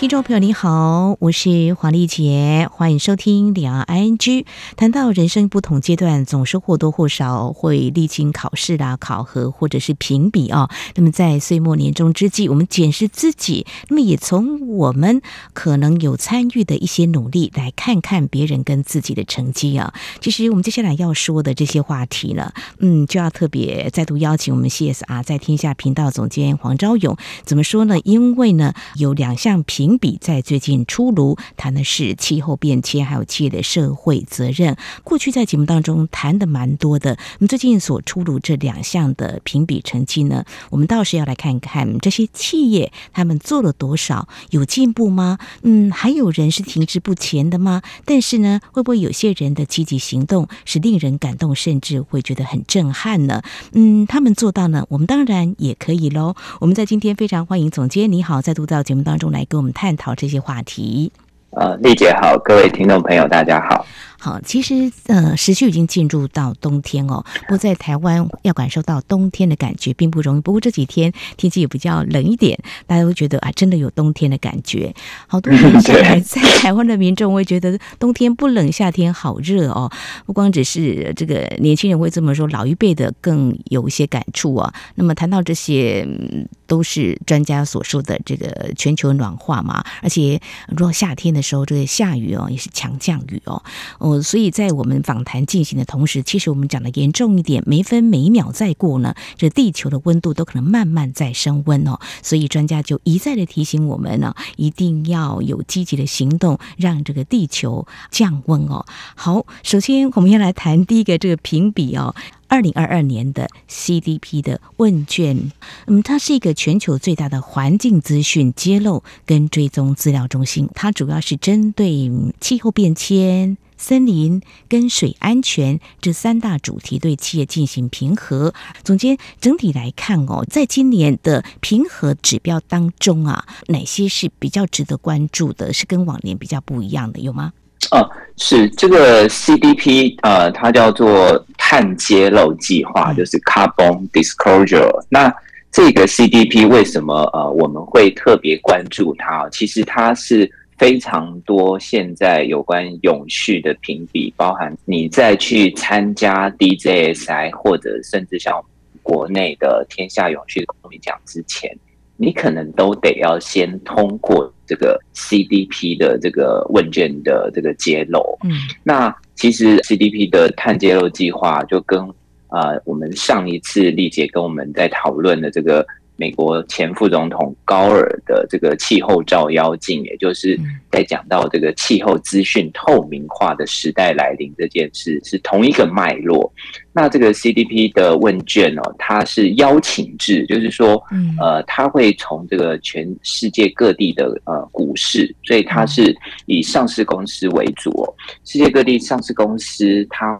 听众朋友你好，我是黄丽杰，欢迎收听两岸 ING。谈到人生不同阶段，总是或多或少会历经考试啦、考核或者是评比啊。那么在岁末年终之际，我们检视自己，那么也从我们可能有参与的一些努力，来看看别人跟自己的成绩啊。其实我们接下来要说的这些话题呢，嗯，就要特别再度邀请我们 CSR 在天下频道总监黄昭勇。怎么说呢？因为呢，有两项评。评比在最近出炉，谈的是气候变迁，还有企业的社会责任。过去在节目当中谈的蛮多的，那么最近所出炉这两项的评比成绩呢，我们倒是要来看看这些企业他们做了多少，有进步吗？嗯，还有人是停滞不前的吗？但是呢，会不会有些人的积极行动是令人感动，甚至会觉得很震撼呢？嗯，他们做到呢，我们当然也可以喽。我们在今天非常欢迎总监，你好，再度到节目当中来跟我们。探讨这些话题。呃，丽姐好，各位听众朋友，大家好。好，其实呃，时序已经进入到冬天哦。不过在台湾要感受到冬天的感觉并不容易。不过这几天天气也比较冷一点，大家都觉得啊，真的有冬天的感觉。好多年下来，在台湾的民众会觉得冬天不冷，夏天好热哦。不光只是这个年轻人会这么说，老一辈的更有一些感触啊。那么谈到这些，都是专家所说的这个全球暖化嘛。而且如果夏天的时候，这个下雨哦，也是强降雨哦。所以在我们访谈进行的同时，其实我们讲的严重一点，每分每秒再过呢，这地球的温度都可能慢慢在升温哦。所以专家就一再的提醒我们呢，一定要有积极的行动，让这个地球降温哦。好，首先我们要来谈第一个这个评比哦，二零二二年的 CDP 的问卷，嗯，它是一个全球最大的环境资讯揭露跟追踪资料中心，它主要是针对气候变迁。森林跟水安全这三大主题对企业进行评核。总监，整体来看哦，在今年的评核指标当中啊，哪些是比较值得关注的？是跟往年比较不一样的，有吗？哦，是这个 CDP，呃，它叫做碳揭露计划，就是 Carbon Disclosure。那这个 CDP 为什么呃我们会特别关注它？其实它是。非常多现在有关永续的评比，包含你再去参加 DJSI 或者甚至像国内的天下永续公民奖之前，你可能都得要先通过这个 CDP 的这个问卷的这个揭露。嗯，那其实 CDP 的碳揭露计划就跟呃我们上一次丽姐跟我们在讨论的这个。美国前副总统高尔的这个气候照妖镜，也就是在讲到这个气候资讯透明化的时代来临这件事，是同一个脉络。那这个 CDP 的问卷哦，它是邀请制，就是说，呃，它会从这个全世界各地的呃股市，所以它是以上市公司为主哦，世界各地上市公司它。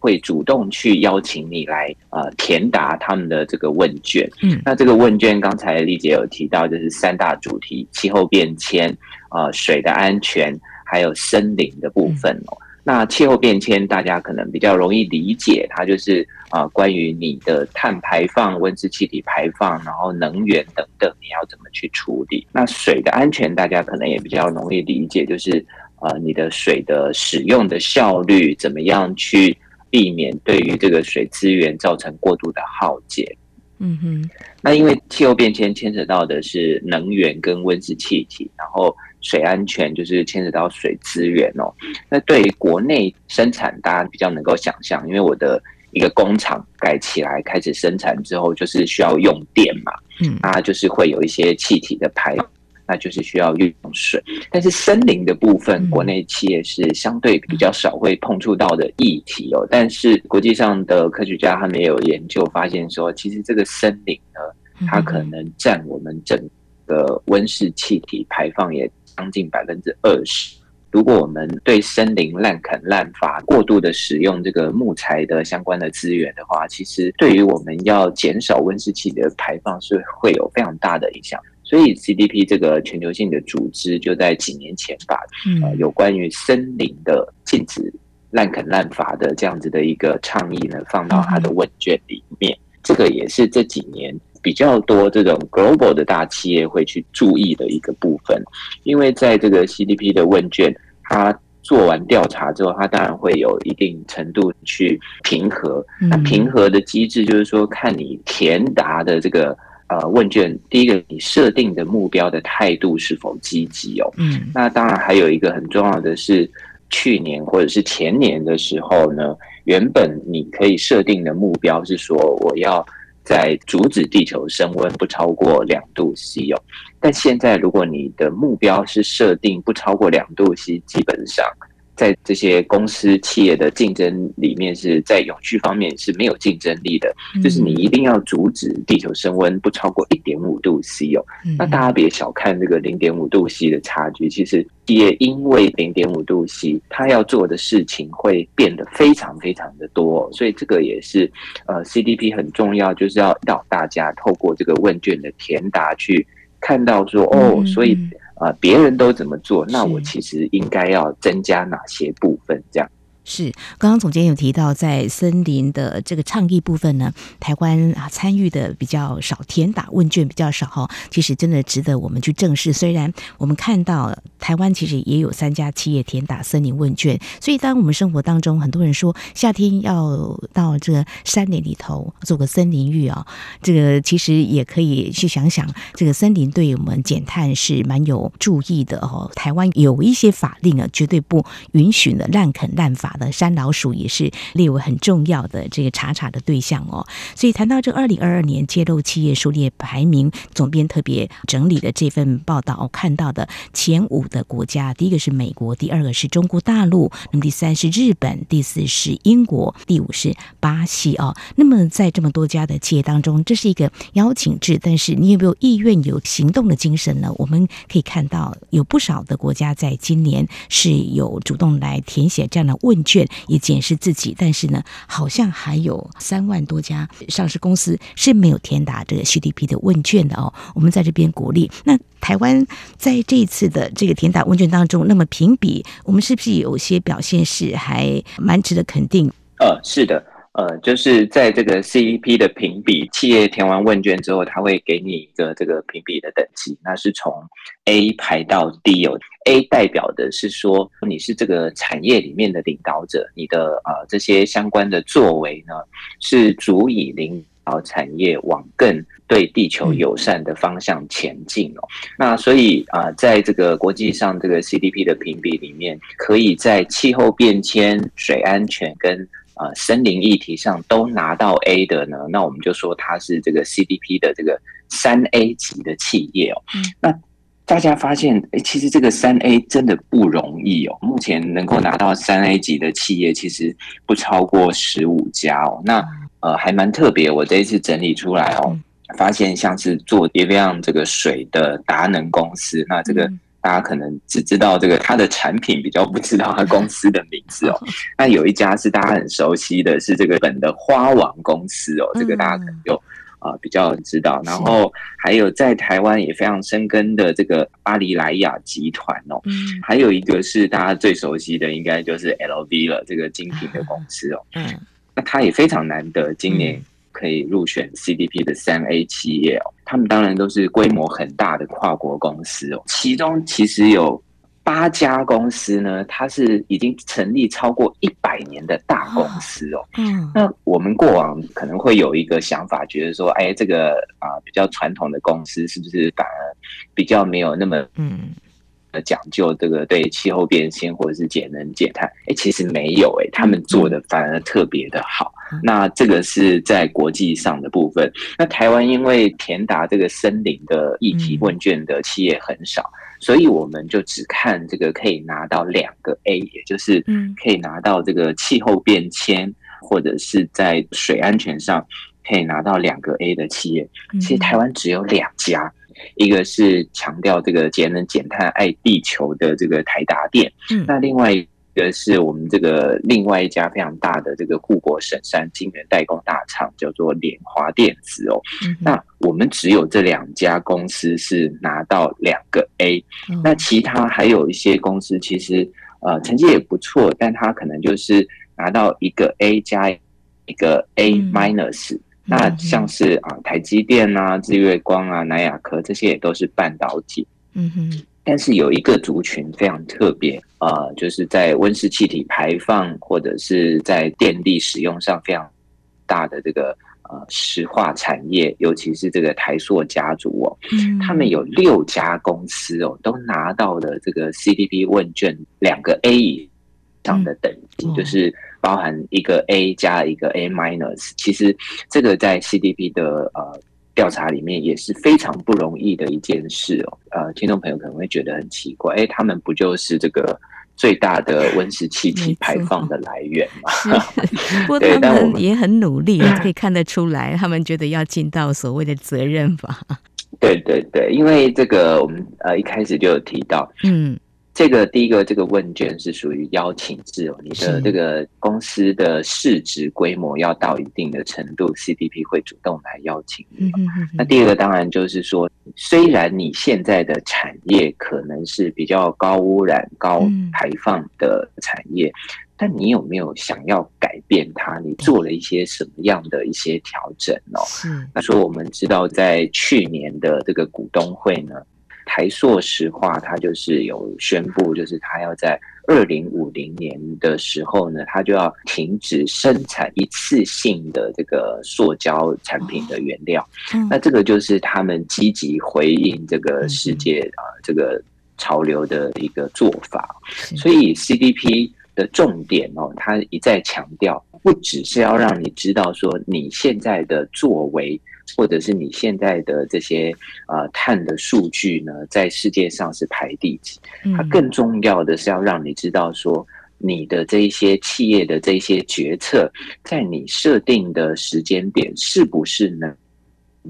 会主动去邀请你来呃填答他们的这个问卷，嗯，那这个问卷刚才丽姐有提到，就是三大主题：气候变迁、呃水的安全，还有森林的部分哦。嗯、那气候变迁大家可能比较容易理解，它就是啊、呃、关于你的碳排放、温室气体排放，然后能源等等，你要怎么去处理？那水的安全大家可能也比较容易理解，就是呃你的水的使用的效率怎么样去。避免对于这个水资源造成过度的耗竭。嗯哼，那因为气候变迁牵扯到的是能源跟温室气体，然后水安全就是牵扯到水资源哦。那对于国内生产，大家比较能够想象，因为我的一个工厂盖起来开始生产之后，就是需要用电嘛，嗯，那就是会有一些气体的排。那就是需要用水，但是森林的部分，国内企业是相对比较少会碰触到的议题哦。但是国际上的科学家他们也有研究发现说，其实这个森林呢，它可能占我们整个温室气体排放也将近百分之二十。如果我们对森林滥垦滥伐，过度的使用这个木材的相关的资源的话，其实对于我们要减少温室气体的排放是会有非常大的影响。所以 CDP 这个全球性的组织就在几年前把呃有关于森林的禁止滥垦滥伐的这样子的一个倡议呢，放到它的问卷里面。这个也是这几年比较多这种 global 的大企业会去注意的一个部分，因为在这个 CDP 的问卷，它做完调查之后，它当然会有一定程度去平和。那平和的机制就是说，看你填答的这个。呃，问卷第一个，你设定的目标的态度是否积极哦？嗯，那当然还有一个很重要的是，去年或者是前年的时候呢，原本你可以设定的目标是说，我要在阻止地球升温不超过两度 C 哦，但现在如果你的目标是设定不超过两度 C，基本上。在这些公司企业的竞争里面，是在永续方面是没有竞争力的。就是你一定要阻止地球升温不超过一点五度 C 哦。那大家别小看这个零点五度 C 的差距，其实也因为零点五度 C，它要做的事情会变得非常非常的多。所以这个也是呃 CDP 很重要，就是要让大家透过这个问卷的填答去看到说哦，所以。啊，别人都怎么做，那我其实应该要增加哪些部分？这样。是，刚刚总监有提到，在森林的这个倡议部分呢，台湾啊参与的比较少，填答问卷比较少哈。其实真的值得我们去正视。虽然我们看到台湾其实也有三家企业填打森林问卷，所以当我们生活当中很多人说夏天要到这个山林里头做个森林浴啊，这个其实也可以去想想，这个森林对我们减碳是蛮有注意的哦。台湾有一些法令啊，绝对不允许的滥垦滥伐。的山老鼠也是列为很重要的这个查查的对象哦，所以谈到这二零二二年揭露企业数列排名，总编特别整理的这份报道，看到的前五的国家，第一个是美国，第二个是中国大陆，那么第三是日本，第四是英国，第五是巴西哦。那么在这么多家的企业当中，这是一个邀请制，但是你有没有意愿有行动的精神呢？我们可以看到有不少的国家在今年是有主动来填写这样的问卷。也检视自己，但是呢，好像还有三万多家上市公司是没有填答这个 CDP 的问卷的哦。我们在这边鼓励。那台湾在这一次的这个填答问卷当中，那么评比，我们是不是有些表现是还蛮值得肯定？呃，是的。呃，就是在这个 CEP 的评比，企业填完问卷之后，他会给你一个这个评比的等级，那是从 A 排到 D 有。A 代表的是说你是这个产业里面的领导者，你的呃这些相关的作为呢，是足以领导产业往更对地球友善的方向前进哦。那所以啊，呃，在这个国际上这个 CDP 的评比里面，可以在气候变迁、水安全跟呃，森林议题上都拿到 A 的呢，那我们就说它是这个 CDP 的这个三 A 级的企业哦。嗯，那大家发现，哎，其实这个三 A 真的不容易哦。目前能够拿到三 A 级的企业，其实不超过十五家哦。那呃，还蛮特别，我这一次整理出来哦，发现像是做 Evian 这个水的达能公司，那这个。大家可能只知道这个它的产品，比较不知道它公司的名字哦。那有一家是大家很熟悉的，是这个本的花王公司哦，这个大家可能就啊、呃、比较知道。然后还有在台湾也非常深根的这个巴黎莱雅集团哦，还有一个是大家最熟悉的，应该就是 LV 了，这个精品的公司哦。嗯，那他也非常难得，今年。可以入选 CDP 的三 A 企业哦，他们当然都是规模很大的跨国公司哦。其中其实有八家公司呢，它是已经成立超过一百年的大公司哦。嗯，那我们过往可能会有一个想法，觉得说，哎，这个啊比较传统的公司是不是反而比较没有那么嗯。呃，讲究这个对气候变迁或者是节能减碳，哎，其实没有哎，他们做的反而特别的好。那这个是在国际上的部分。那台湾因为填答这个森林的议题问卷的企业很少，所以我们就只看这个可以拿到两个 A，也就是可以拿到这个气候变迁或者是在水安全上可以拿到两个 A 的企业。其实台湾只有两家。一个是强调这个节能减碳、爱地球的这个台达电，嗯，那另外一个个是我们这个另外一家非常大的这个护国神山晶圆代工大厂，叫做联华电子哦。嗯、那我们只有这两家公司是拿到两个 A，、嗯、那其他还有一些公司其实呃成绩也不错，但它可能就是拿到一个 A 加一个 A minus、嗯。那像是啊台积电啊、日月光啊、南亚科这些也都是半导体。嗯哼。但是有一个族群非常特别，呃，就是在温室气体排放或者是在电力使用上非常大的这个呃石化产业，尤其是这个台塑家族哦，嗯，他们有六家公司哦，都拿到了这个 CDP 问卷两个 A 以上的等级，嗯，就是包含一个 A 加一个 A minus，其实这个在 CDP 的呃。调查里面也是非常不容易的一件事哦。呃，听众朋友可能会觉得很奇怪，哎，他们不就是这个最大的温室气体排放的来源吗？不过他们也很努力，可以看得出来，他们觉得要尽到所谓的责任吧。对对对，因为这个我们呃一开始就有提到，嗯。这个第一个这个问卷是属于邀请制哦，你的这个公司的市值规模要到一定的程度，CDP 会主动来邀请你。那第二个当然就是说，虽然你现在的产业可能是比较高污染、高排放的产业，但你有没有想要改变它？你做了一些什么样的一些调整哦？那说我们知道，在去年的这个股东会呢。台塑石化，它就是有宣布，就是它要在二零五零年的时候呢，它就要停止生产一次性的这个塑胶产品的原料。那这个就是他们积极回应这个世界啊这个潮流的一个做法。所以 CDP 的重点哦，它一再强调，不只是要让你知道说你现在的作为。或者是你现在的这些呃碳的数据呢，在世界上是排第几？它更重要的是要让你知道说，你的这一些企业的这些决策，在你设定的时间点，是不是能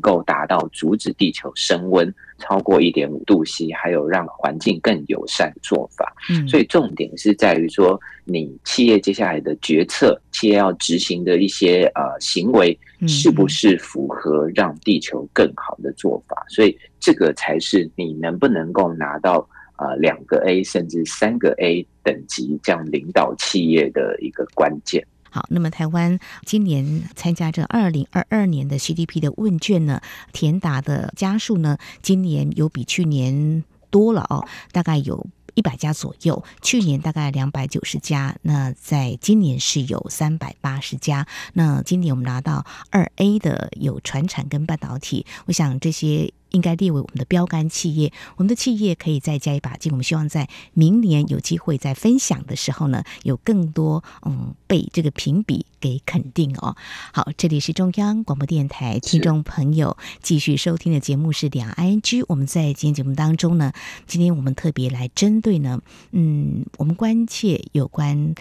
够达到阻止地球升温超过一点五度 C，还有让环境更友善的做法。嗯，所以重点是在于说，你企业接下来的决策，企业要执行的一些呃行为，是不是符合让地球更好的做法？所以这个才是你能不能够拿到呃两个 A 甚至三个 A 等级这样领导企业的一个关键。好，那么台湾今年参加这二零二二年的 CDP 的问卷呢，填答的家数呢，今年有比去年多了哦，大概有一百家左右。去年大概两百九十家，那在今年是有三百八十家。那今年我们拿到二 A 的有船产跟半导体，我想这些。应该列为我们的标杆企业，我们的企业可以再加一把劲。我们希望在明年有机会在分享的时候呢，有更多嗯被这个评比给肯定哦。好，这里是中央广播电台听众朋友继续收听的节目是两 ING。我们在今天节目当中呢，今天我们特别来针对呢，嗯，我们关切有关。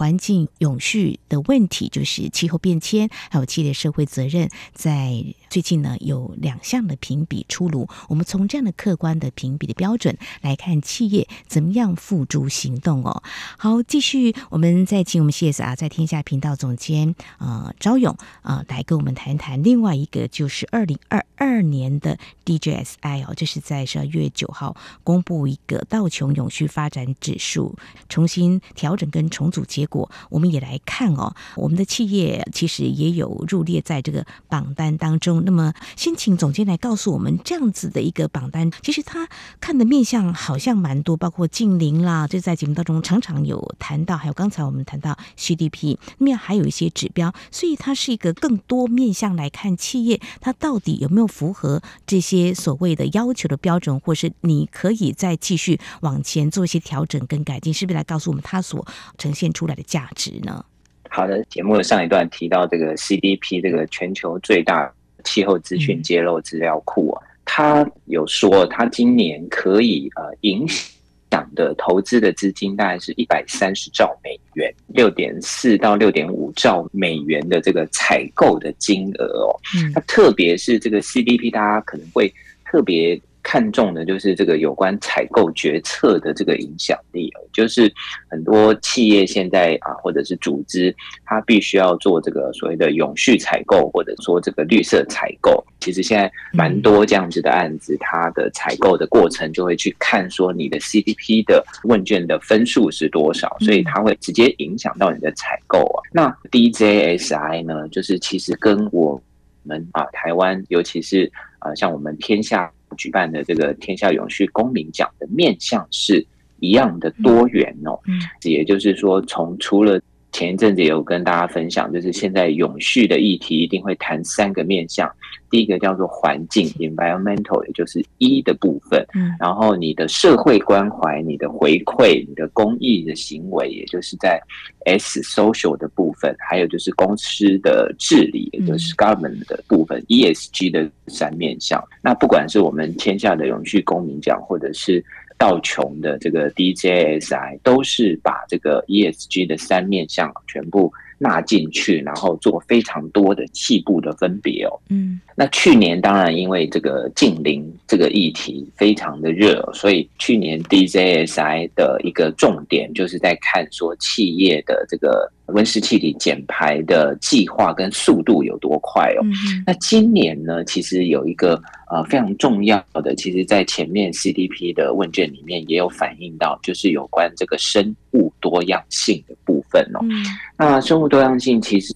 环境永续的问题，就是气候变迁，还有企业社会责任，在最近呢有两项的评比出炉。我们从这样的客观的评比的标准来看，企业怎么样付诸行动哦。好，继续，我们再请我们 CSR 在天下频道总监呃昭勇啊、呃、来跟我们谈谈另外一个，就是二零二二年的 DJSI 哦，这是在十二月九号公布一个道琼永续发展指数重新调整跟重组结果。我们也来看哦，我们的企业其实也有入列在这个榜单当中。那么，先请总监来告诉我们，这样子的一个榜单，其实他看的面向好像蛮多，包括净零啦，就在节目当中常常有谈到，还有刚才我们谈到 CDP，那面还有一些指标，所以它是一个更多面向来看企业，它到底有没有符合这些所谓的要求的标准，或是你可以再继续往前做一些调整跟改进，是不是来告诉我们它所呈现出来的？价值呢？好的，节目的上一段提到这个 CDP 这个全球最大气候资讯揭露资料库啊，他有说他今年可以呃影响的投资的资金大概是一百三十兆美元，六点四到六点五兆美元的这个采购的金额哦。那特别是这个 CDP，大家可能会特别。看重的就是这个有关采购决策的这个影响力，就是很多企业现在啊，或者是组织，它必须要做这个所谓的永续采购，或者说这个绿色采购。其实现在蛮多这样子的案子，它的采购的过程就会去看说你的 CDP 的问卷的分数是多少，所以它会直接影响到你的采购啊。那 DJSI 呢，就是其实跟我们啊台湾，尤其是啊像我们天下举办的这个天下永续公民奖的面向是一样的多元哦。嗯，也就是说，从除了前一阵子也有跟大家分享，就是现在永续的议题一定会谈三个面向。第一个叫做环境 （environmental），也就是 E 的部分。嗯，然后你的社会关怀、你的回馈、你的公益的行为，也就是在 S（social） 的部分。还有就是公司的治理，也就是 government 的部分。ESG 的三面向。那不管是我们天下的永续公民奖，或者是道琼的这个 DJSI 都是把这个 ESG 的三面向全部纳进去，然后做非常多的细部的分别哦。嗯，那去年当然因为这个近邻这个议题非常的热，所以去年 DJSI 的一个重点就是在看说企业的这个温室气体减排的计划跟速度有多快哦。嗯，那今年呢，其实有一个。呃，非常重要的，其实，在前面 CDP 的问卷里面也有反映到，就是有关这个生物多样性的部分哦。嗯、那生物多样性其实，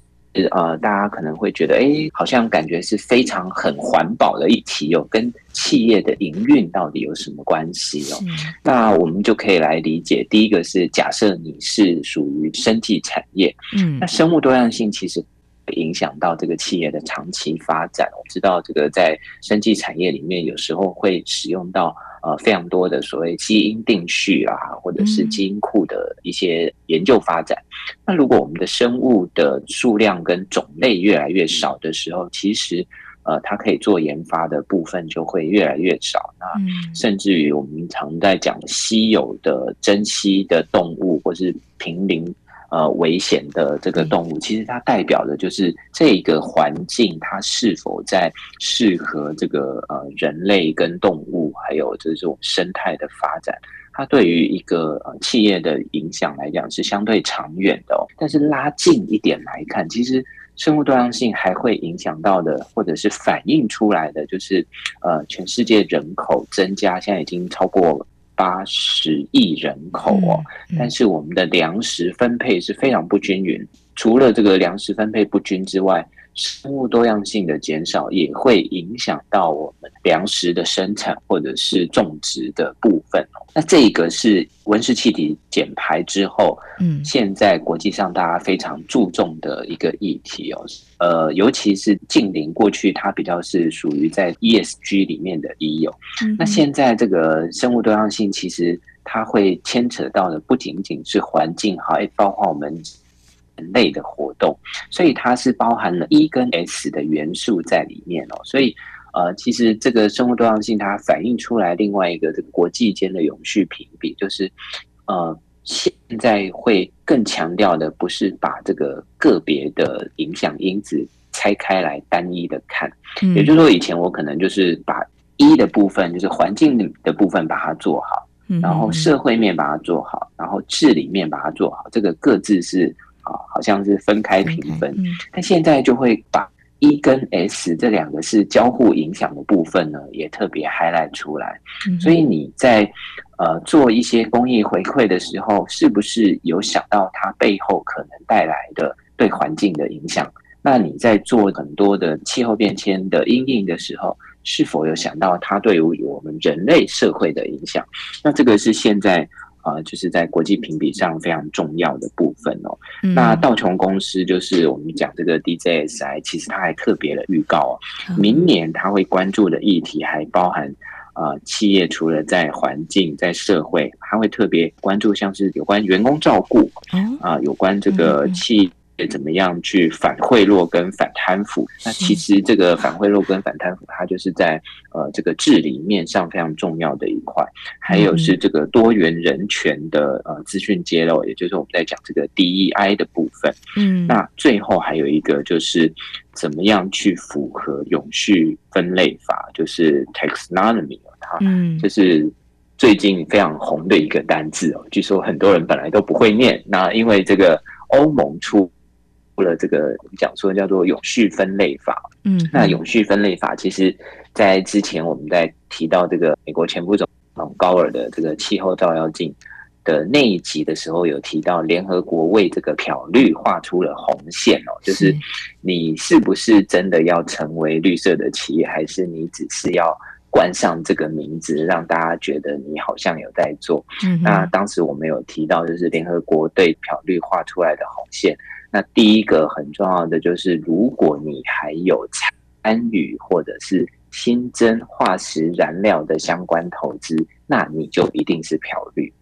呃，大家可能会觉得，哎，好像感觉是非常很环保的议题哦，跟企业的营运到底有什么关系哦？嗯、那我们就可以来理解，第一个是假设你是属于生技产业，嗯，那生物多样性其实。影响到这个企业的长期发展。我知道这个在生技产业里面，有时候会使用到呃非常多的所谓基因定序啊，或者是基因库的一些研究发展。那如果我们的生物的数量跟种类越来越少的时候，其实呃它可以做研发的部分就会越来越少。那甚至于我们常在讲稀有的珍稀的动物，或是濒临。呃，危险的这个动物，其实它代表的就是这个环境，它是否在适合这个呃人类跟动物，还有这种生态的发展。它对于一个呃企业的影响来讲是相对长远的哦。但是拉近一点来看，其实生物多样性还会影响到的，或者是反映出来的，就是呃全世界人口增加，现在已经超过。八十亿人口哦，但是我们的粮食分配是非常不均匀。除了这个粮食分配不均之外，生物多样性的减少也会影响到我们粮食的生产或者是种植的部分哦。那这个是温室气体减排之后，嗯，现在国际上大家非常注重的一个议题哦。呃，尤其是近邻过去它比较是属于在 ESG 里面的 E 哦。那现在这个生物多样性其实它会牵扯到的不仅仅是环境，还包括我们。人类的活动，所以它是包含了 E 跟 S 的元素在里面哦。所以，呃，其实这个生物多样性它反映出来另外一个这个国际间的永续评比，就是呃，现在会更强调的不是把这个个别的影响因子拆开来单一的看，嗯、也就是说，以前我可能就是把 E 的部分，就是环境的部分把它做好，然后社会面把它做好，然后治理面把它做好，这个各自是。啊，好像是分开评分，但现在就会把 E 跟 S 这两个是交互影响的部分呢，也特别 highlight 出来。所以你在呃做一些公益回馈的时候，是不是有想到它背后可能带来的对环境的影响？那你在做很多的气候变迁的因应的时候，是否有想到它对于我们人类社会的影响？那这个是现在。啊，就是在国际评比上非常重要的部分哦。嗯、那道琼公司就是我们讲这个 DJSI，其实它还特别的预告哦，嗯、明年它会关注的议题还包含啊、呃，企业除了在环境、在社会，它会特别关注像是有关员工照顾啊、呃，有关这个企。怎么样去反贿赂跟反贪腐？那其实这个反贿赂跟反贪腐，它就是在呃这个治理面上非常重要的一块。还有是这个多元人权的呃资讯揭露，也就是我们在讲这个 DEI 的部分。嗯，那最后还有一个就是怎么样去符合永续分类法，就是 Taxonomy。它，嗯，就是最近非常红的一个单字哦。据说很多人本来都不会念，那因为这个欧盟出了这个我们讲说叫做永续分类法，嗯，那永续分类法其实，在之前我们在提到这个美国前副总统高尔的这个气候照妖镜的那一集的时候，有提到联合国为这个漂绿画出了红线哦，就是你是不是真的要成为绿色的企业，还是你只是要冠上这个名字，让大家觉得你好像有在做？嗯，那当时我们有提到，就是联合国对漂绿画出来的红线。那第一个很重要的就是，如果你还有参与或者是新增化石燃料的相关投资，那你就一定是漂绿。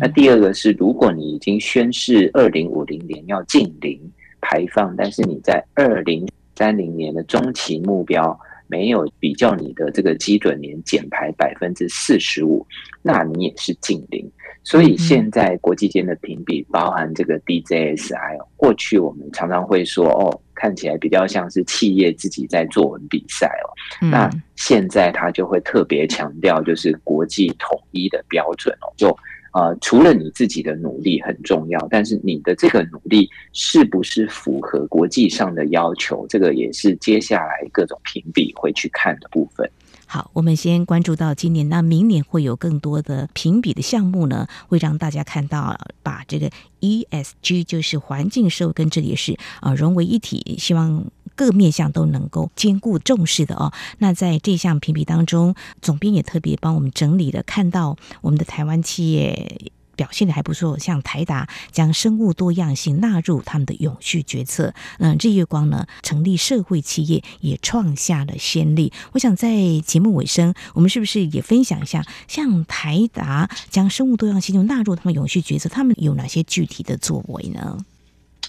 那第二个是，如果你已经宣誓二零五零年要净零排放，但是你在二零三零年的中期目标没有比较你的这个基准年减排百分之四十五，那你也是近零。所以现在国际间的评比包含这个 DJSI，过去我们常常会说哦，看起来比较像是企业自己在作文比赛哦。那现在他就会特别强调，就是国际统一的标准哦，就。呃，除了你自己的努力很重要，但是你的这个努力是不是符合国际上的要求，这个也是接下来各种评比会去看的部分。好，我们先关注到今年，那明年会有更多的评比的项目呢，会让大家看到把这个 ESG 就是环境、社会跟这里是啊融为一体，希望。各面向都能够兼顾重视的哦。那在这项评比当中，总编也特别帮我们整理了，看到我们的台湾企业表现的还不错，像台达将生物多样性纳入他们的永续决策。嗯，日月光呢成立社会企业也创下了先例。我想在节目尾声，我们是不是也分享一下，像台达将生物多样性就纳入他们永续决策，他们有哪些具体的作为呢？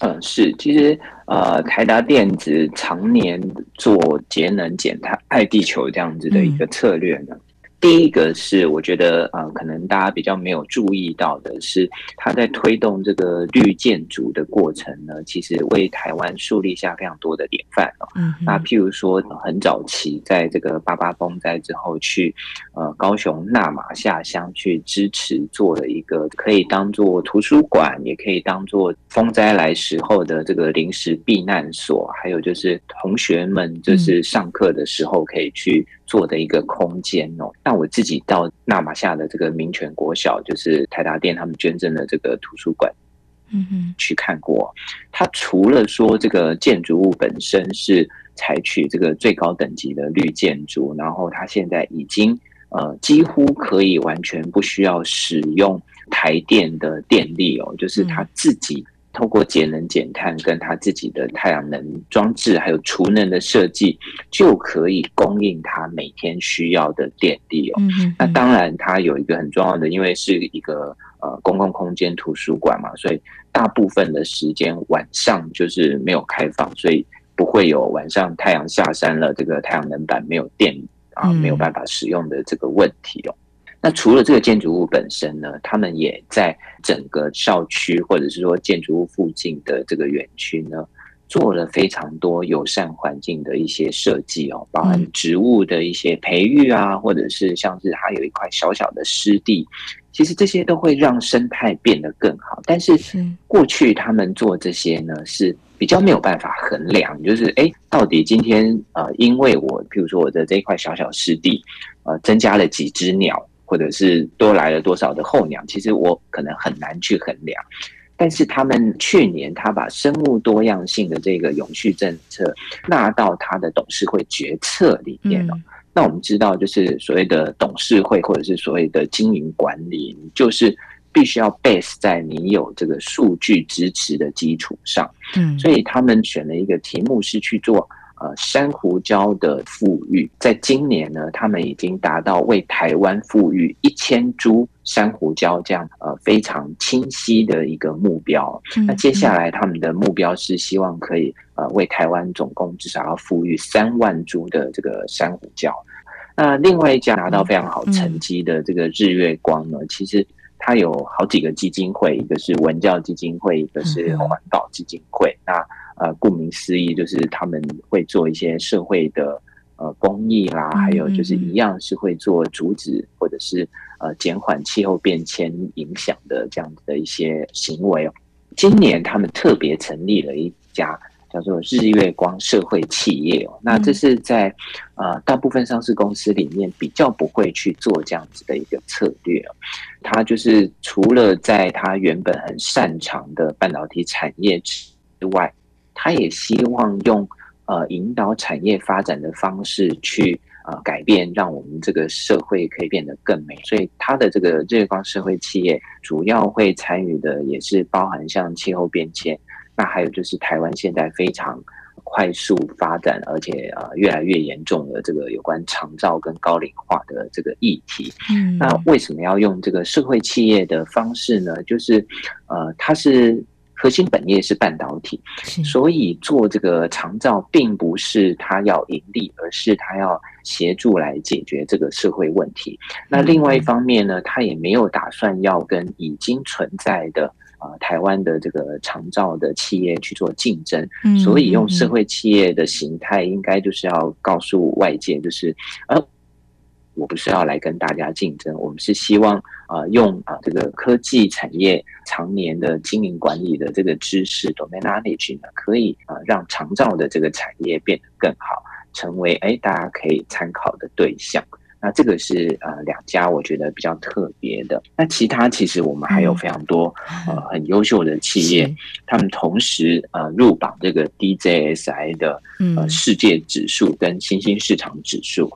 嗯，是，其实呃，台达电子常年做节能减碳、爱地球这样子的一个策略呢。嗯第一个是我觉得呃，可能大家比较没有注意到的是，他在推动这个绿建筑的过程呢，其实为台湾树立下非常多的典范哦。嗯，那譬如说，很早期在这个八八风灾之后，去呃高雄那马下乡去支持做了一个可以当做图书馆，也可以当做风灾来时候的这个临时避难所，还有就是同学们就是上课的时候可以去。做的一个空间哦，那我自己到纳玛夏的这个民权国小，就是台达店他们捐赠的这个图书馆，嗯哼，去看过。它除了说这个建筑物本身是采取这个最高等级的绿建筑，然后它现在已经呃几乎可以完全不需要使用台电的电力哦，就是它自己。透过节能减碳，跟它自己的太阳能装置，还有储能的设计，就可以供应它每天需要的电力哦。那当然，它有一个很重要的，因为是一个呃公共空间图书馆嘛，所以大部分的时间晚上就是没有开放，所以不会有晚上太阳下山了，这个太阳能板没有电啊，没有办法使用的这个问题哦。那除了这个建筑物本身呢，他们也在整个校区或者是说建筑物附近的这个园区呢，做了非常多友善环境的一些设计哦，包含植物的一些培育啊，或者是像是它有一块小小的湿地，其实这些都会让生态变得更好。但是过去他们做这些呢，是比较没有办法衡量，就是哎，到底今天呃，因为我譬如说我的这一块小小湿地，呃，增加了几只鸟。或者是多来了多少的候鸟，其实我可能很难去衡量。但是他们去年他把生物多样性的这个永续政策纳到他的董事会决策里面了。嗯、那我们知道，就是所谓的董事会或者是所谓的经营管理，就是必须要 base 在你有这个数据支持的基础上。嗯，所以他们选了一个题目是去做。呃，珊瑚礁的富裕，在今年呢，他们已经达到为台湾富裕一千株珊瑚礁这样呃非常清晰的一个目标。那接下来他们的目标是希望可以呃为台湾总共至少要富裕三万株的这个珊瑚礁。那另外一家拿到非常好成绩的这个日月光呢，其实它有好几个基金会，一个是文教基金会，一个是环保基金会。那呃，顾名思义，就是他们会做一些社会的呃公益啦，还有就是一样是会做阻止或者是呃减缓气候变迁影响的这样子的一些行为哦。今年他们特别成立了一家。叫做日月光社会企业哦，那这是在呃大部分上市公司里面比较不会去做这样子的一个策略哦。它就是除了在它原本很擅长的半导体产业之外，它也希望用呃引导产业发展的方式去呃改变，让我们这个社会可以变得更美。所以他的这个日月光社会企业主要会参与的也是包含像气候变迁。那还有就是台湾现在非常快速发展，而且呃越来越严重的这个有关长照跟高龄化的这个议题。嗯，那为什么要用这个社会企业的方式呢？就是呃，它是核心本业是半导体，所以做这个长照并不是他要盈利，而是他要协助来解决这个社会问题。那另外一方面呢，他也没有打算要跟已经存在的。啊、呃，台湾的这个长照的企业去做竞争，嗯，所以用社会企业的形态，应该就是要告诉外界，就是呃，我不是要来跟大家竞争，我们是希望啊、呃，用啊这个科技产业常年的经营管理的这个知识，domain knowledge 呢，可以啊让长照的这个产业变得更好，成为哎大家可以参考的对象。那这个是呃两家我觉得比较特别的。那其他其实我们还有非常多呃很优秀的企业，他们同时呃入榜这个 DJSI 的呃世界指数跟新兴市场指数。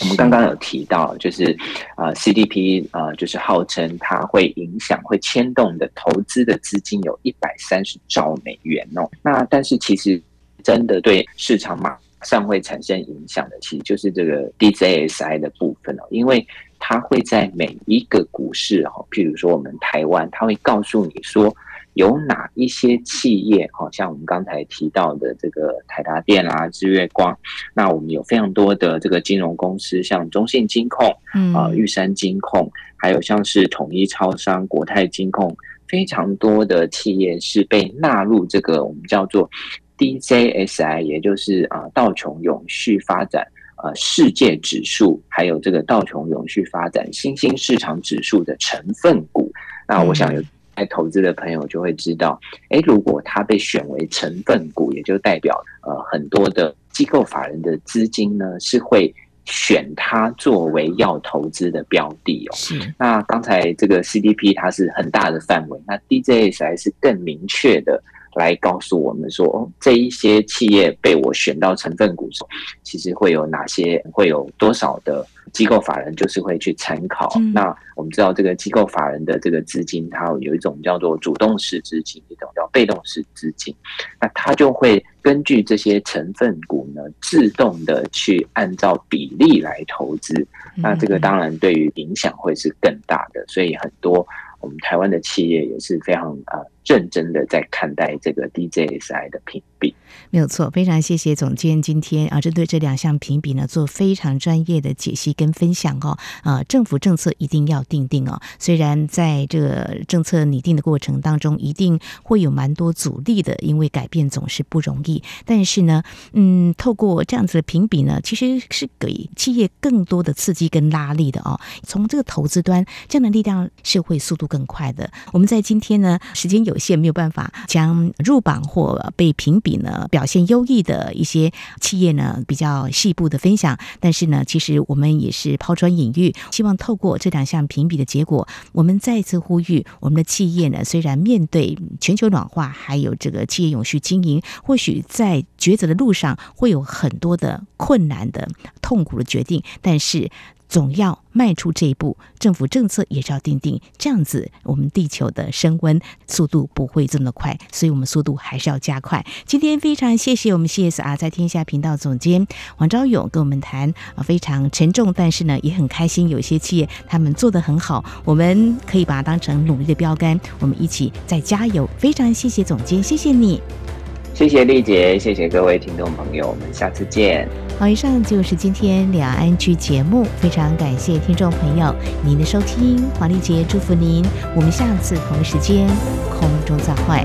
我们刚刚有提到，就是呃 CDP 呃就是号称它会影响会牵动的投资的资金有一百三十兆美元哦。那但是其实真的对市场马？上会产生影响的，其实就是这个 DJSI 的部分哦，因为它会在每一个股市哦，譬如说我们台湾，它会告诉你说有哪一些企业，好像我们刚才提到的这个台达电啦、日月光，那我们有非常多的这个金融公司，像中信金控、啊玉山金控，还有像是统一超商、国泰金控，非常多的企业是被纳入这个我们叫做。DJSI 也就是啊道琼永续发展呃世界指数，还有这个道琼永续发展新兴市场指数的成分股。那我想有在投资的朋友就会知道，哎，如果它被选为成分股，也就代表呃很多的机构法人的资金呢是会选它作为要投资的标的哦。是。那刚才这个 CDP 它是很大的范围，那 DJSI 是更明确的。来告诉我们说，哦，这一些企业被我选到成分股中，其实会有哪些，会有多少的机构法人就是会去参考。嗯、那我们知道，这个机构法人的这个资金，它有一种叫做主动式资金，一种叫被动式资金。那它就会根据这些成分股呢，自动的去按照比例来投资。那这个当然对于影响会是更大的，所以很多。我们台湾的企业也是非常啊认真的在看待这个 DJSI 的评比，没有错。非常谢谢总监今天啊针对这两项评比呢做非常专业的解析跟分享哦。啊，政府政策一定要定定哦。虽然在这个政策拟定的过程当中，一定会有蛮多阻力的，因为改变总是不容易。但是呢，嗯，透过这样子的评比呢，其实是给企业更多的刺激跟拉力的哦。从这个投资端，这样的力量是会速度更快的。我们在今天呢，时间有限，没有办法将入榜或被评比呢表现优异的一些企业呢比较细部的分享。但是呢，其实我们也是抛砖引玉，希望透过这两项评比的结果，我们再次呼吁我们的企业呢，虽然面对全球暖化，还有这个企业永续经营，或许在抉择的路上会有很多的困难的、痛苦的决定，但是。总要迈出这一步，政府政策也是要定定，这样子我们地球的升温速度不会这么快，所以我们速度还是要加快。今天非常谢谢我们 CSR 在天下频道总监王昭勇跟我们谈啊，非常沉重，但是呢也很开心，有些企业他们做得很好，我们可以把它当成努力的标杆，我们一起再加油。非常谢谢总监，谢谢你。谢谢丽姐，谢谢各位听众朋友，我们下次见。好，以上就是今天两岸区节目，非常感谢听众朋友您的收听，黄丽杰祝福您，我们下次同一时间空中再会。